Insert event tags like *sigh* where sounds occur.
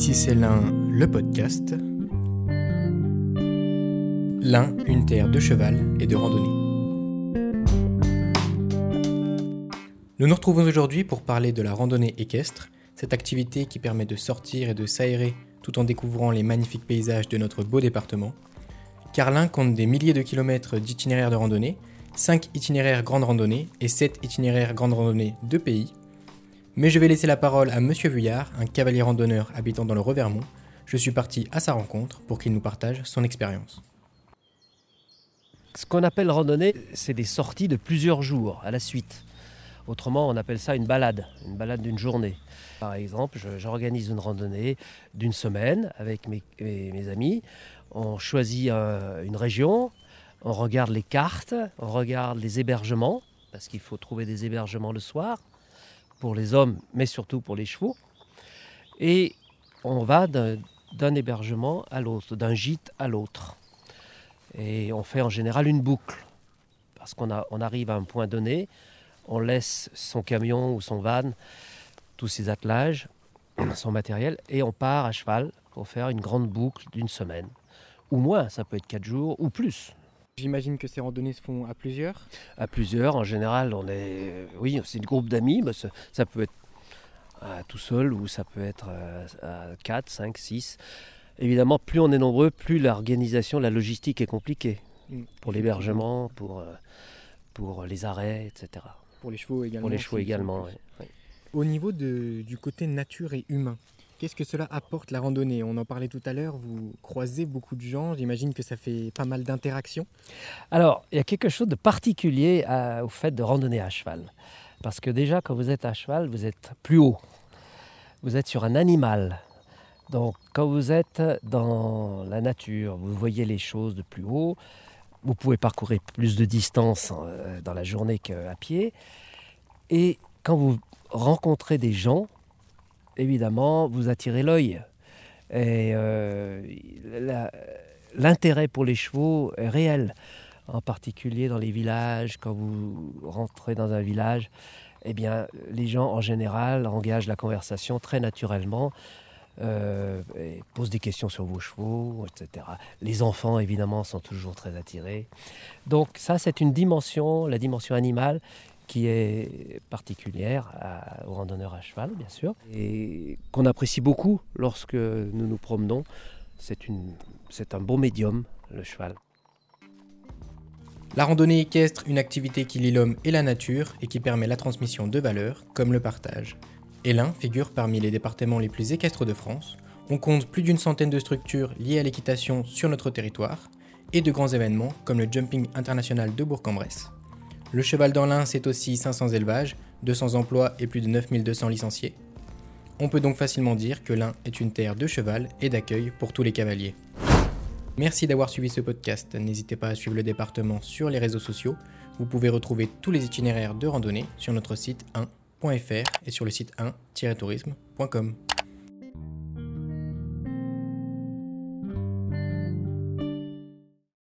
Ici c'est l'un, le podcast. L'un, une terre de cheval et de randonnée. Nous nous retrouvons aujourd'hui pour parler de la randonnée équestre, cette activité qui permet de sortir et de s'aérer tout en découvrant les magnifiques paysages de notre beau département. Carlin compte des milliers de kilomètres d'itinéraires de randonnée, 5 itinéraires grande randonnée et 7 itinéraires grande randonnée de pays. Mais je vais laisser la parole à Monsieur Vuillard, un cavalier randonneur habitant dans le Revermont. Je suis parti à sa rencontre pour qu'il nous partage son expérience. Ce qu'on appelle randonnée, c'est des sorties de plusieurs jours à la suite. Autrement, on appelle ça une balade, une balade d'une journée. Par exemple, j'organise une randonnée d'une semaine avec mes, mes, amis. On choisit une région, on regarde les cartes, on regarde les hébergements, parce qu'il faut trouver des hébergements le soir, pour les hommes, mais surtout pour les chevaux. Et on va d'un hébergement à l'autre, d'un gîte à l'autre. Et on fait en général une boucle, parce qu'on on arrive à un point donné, on laisse son camion ou son van, tous ses attelages, *clears throat* son matériel, et on part à cheval pour faire une grande boucle d'une semaine. Ou moins, ça peut être quatre jours ou plus. J'imagine que ces randonnées se font à plusieurs À plusieurs, en général, on est. Oui, c'est une groupe d'amis, mais ça, peut être tout seul ou ça peut être à 4, 5, 6. Évidemment, plus on est nombreux, plus l'organisation, la logistique est compliquée. Mm. Pour l'hébergement, pour, euh, pour les arrêts, etc. Pour les chevaux également. Pour les chevaux également, oui. Au niveau de, du côté nature et humain, qu'est-ce que cela apporte la randonnée? On en parlait tout à l'heure, vous croisez beaucoup de gens, j'imagine que ça fait pas mal d'interactions. Alors, il y a quelque chose de particulier au fait de randonner à cheval. Parce que déjà, quand vous êtes à cheval, vous êtes plus haut. Vous êtes sur un animal. Donc, quand vous êtes dans la nature, vous voyez les choses de plus haut. Vous pouvez parcourir plus de distance euh, dans la journée qu'à pied. Et quand vous rencontrez des gens, évidemment, vous attirez l'œil. Et euh, l'intérêt pour les chevaux est réel, en particulier dans les villages. Quand vous rentrez dans un village, eh bien, les gens en général engagent la conversation très naturellement. Euh, posent des questions sur vos chevaux, etc. Les enfants, évidemment, sont toujours très attirés. Donc ça, c'est une dimension, la dimension animale, qui est particulière aux randonneurs à cheval, bien sûr, et qu'on apprécie beaucoup lorsque nous nous promenons. C'est un beau médium, le cheval. La randonnée équestre, une activité qui lie l'homme et la nature et qui permet la transmission de valeurs, comme le partage. Élun figure parmi les départements les plus équestres de France. On compte plus d'une centaine de structures liées à l'équitation sur notre territoire et de grands événements comme le Jumping International de Bourg-en-Bresse. Le cheval dans l'Ain, c'est aussi 500 élevages, 200 emplois et plus de 9200 licenciés. On peut donc facilement dire que l'Ain est une terre de cheval et d'accueil pour tous les cavaliers. Merci d'avoir suivi ce podcast. N'hésitez pas à suivre le département sur les réseaux sociaux. Vous pouvez retrouver tous les itinéraires de randonnée sur notre site 1.fr et sur le site 1-tourisme.com.